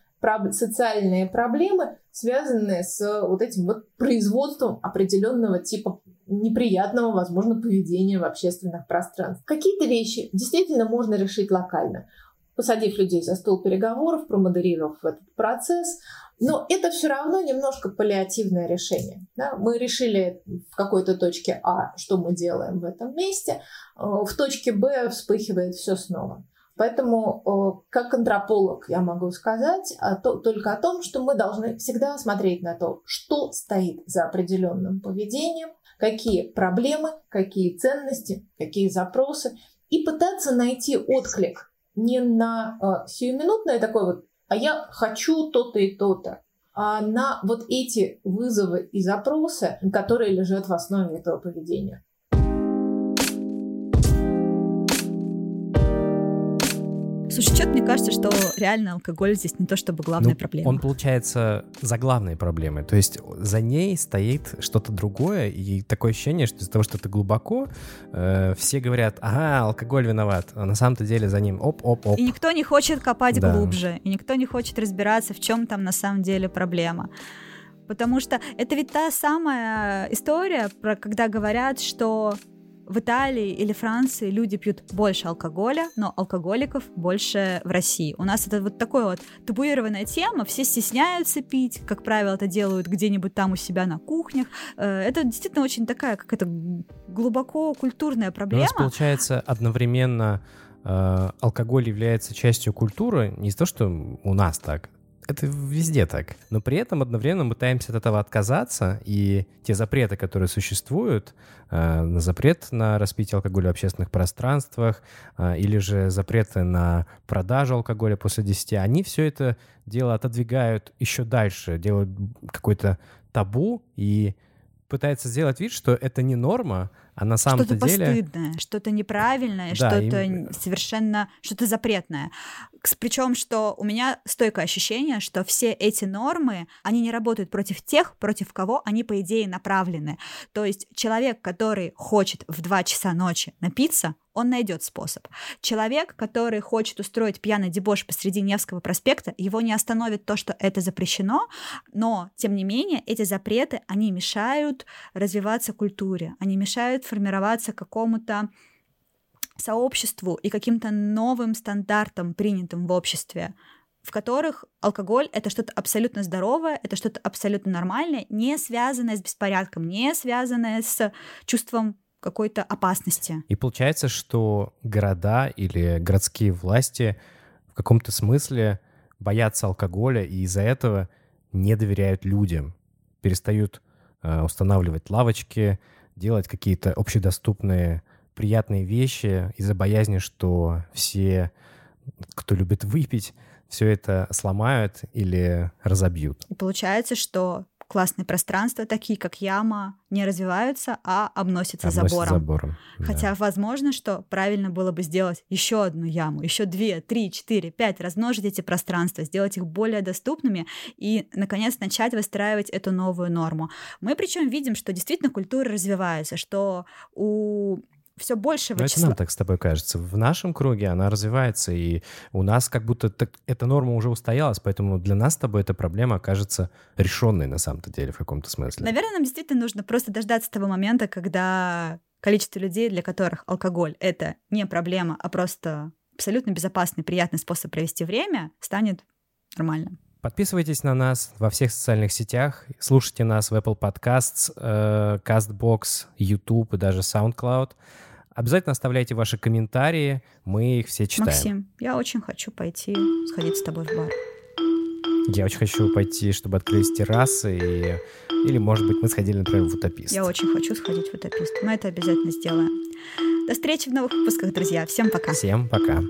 социальные проблемы, связанные с вот этим вот производством определенного типа неприятного, возможно, поведения в общественных пространствах. Какие-то вещи действительно можно решить локально, посадив людей за стол переговоров, промодерировав этот процесс. Но это все равно немножко паллиативное решение. Да? Мы решили в какой-то точке А, что мы делаем в этом месте, э, в точке Б вспыхивает все снова. Поэтому, э, как антрополог, я могу сказать только о том, что мы должны всегда смотреть на то, что стоит за определенным поведением, какие проблемы, какие ценности, какие запросы, и пытаться найти отклик не на э, сиюминутное такое вот, а я хочу то-то и то-то, а на вот эти вызовы и запросы, которые лежат в основе этого поведения. Слушай, что-то мне кажется, что реально алкоголь здесь не то чтобы главная ну, проблема. Он получается за главной проблемой. То есть за ней стоит что-то другое, и такое ощущение, что из-за того, что ты глубоко, э, все говорят, ага, алкоголь виноват, а на самом-то деле за ним оп-оп-оп. И никто не хочет копать да. глубже, и никто не хочет разбираться, в чем там на самом деле проблема. Потому что это ведь та самая история, про когда говорят, что в Италии или Франции люди пьют больше алкоголя, но алкоголиков больше в России. У нас это вот такая вот табуированная тема, все стесняются пить, как правило, это делают где-нибудь там у себя на кухнях. Э, это действительно очень такая, как это глубоко культурная проблема. У нас получается одновременно э, алкоголь является частью культуры, не того, что у нас так, это везде так. Но при этом одновременно мы пытаемся от этого отказаться, и те запреты, которые существуют, э, запрет на распитие алкоголя в общественных пространствах, э, или же запреты на продажу алкоголя после 10, они все это дело отодвигают еще дальше, делают какой-то табу и пытается сделать вид, что это не норма, а на самом что-то деле... Постыдное, что-то неправильное, да, что-то им... совершенно... что-то запретное. Причем, что у меня стойкое ощущение, что все эти нормы, они не работают против тех, против кого они, по идее, направлены. То есть человек, который хочет в 2 часа ночи напиться, он найдет способ. Человек, который хочет устроить пьяный дебош посреди Невского проспекта, его не остановит то, что это запрещено, но, тем не менее, эти запреты, они мешают развиваться культуре, они мешают формироваться какому-то сообществу и каким-то новым стандартам, принятым в обществе, в которых алкоголь — это что-то абсолютно здоровое, это что-то абсолютно нормальное, не связанное с беспорядком, не связанное с чувством какой-то опасности. И получается, что города или городские власти в каком-то смысле боятся алкоголя и из-за этого не доверяют людям, перестают э, устанавливать лавочки, делать какие-то общедоступные приятные вещи из-за боязни, что все, кто любит выпить, все это сломают или разобьют. И получается, что классные пространства, такие как яма, не развиваются, а обносятся, Обносят забором. забором. да. Хотя, возможно, что правильно было бы сделать еще одну яму, еще две, три, четыре, пять, размножить эти пространства, сделать их более доступными и, наконец, начать выстраивать эту новую норму. Мы причем видим, что действительно культура развивается, что у все большего Ну, это числа... нам так с тобой кажется. В нашем круге она развивается, и у нас как будто так- эта норма уже устоялась, поэтому для нас с тобой эта проблема окажется решенной на самом-то деле в каком-то смысле. Наверное, нам действительно нужно просто дождаться того момента, когда количество людей, для которых алкоголь — это не проблема, а просто абсолютно безопасный, приятный способ провести время, станет нормальным. Подписывайтесь на нас во всех социальных сетях, слушайте нас в Apple Podcasts, э, CastBox, YouTube и даже SoundCloud. Обязательно оставляйте ваши комментарии, мы их все читаем. Максим, я очень хочу пойти сходить с тобой в бар. Я очень хочу пойти, чтобы открылись террасы, и... или, может быть, мы сходили, например, в Утопист. Я очень хочу сходить в утопист. Мы это обязательно сделаем. До встречи в новых выпусках, друзья. Всем пока. Всем пока.